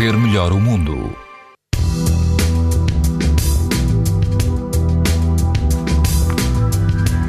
ver melhor o mundo.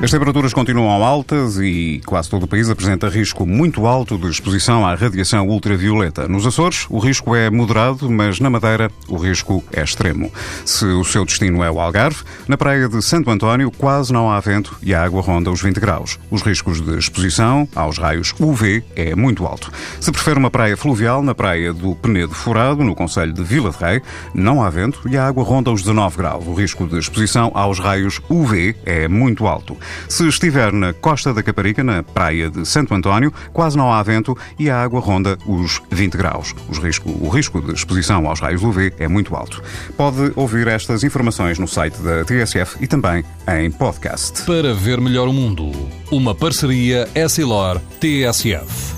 As temperaturas continuam altas e quase todo o país apresenta risco muito alto de exposição à radiação ultravioleta. Nos Açores, o risco é moderado, mas na Madeira, o risco é extremo. Se o seu destino é o Algarve, na praia de Santo António quase não há vento e a água ronda os 20 graus. Os riscos de exposição aos raios UV é muito alto. Se prefere uma praia fluvial, na praia do Penedo Furado, no Conselho de Vila de Rei, não há vento e a água ronda os 19 graus. O risco de exposição aos raios UV é muito alto. Se estiver na costa da Caparica, na praia de Santo António, quase não há vento e a água ronda os 20 graus. Risco, o risco de exposição aos raios UV é muito alto. Pode ouvir estas informações no site da TSF e também em podcast. Para ver melhor o mundo, uma parceria Essilor-TSF.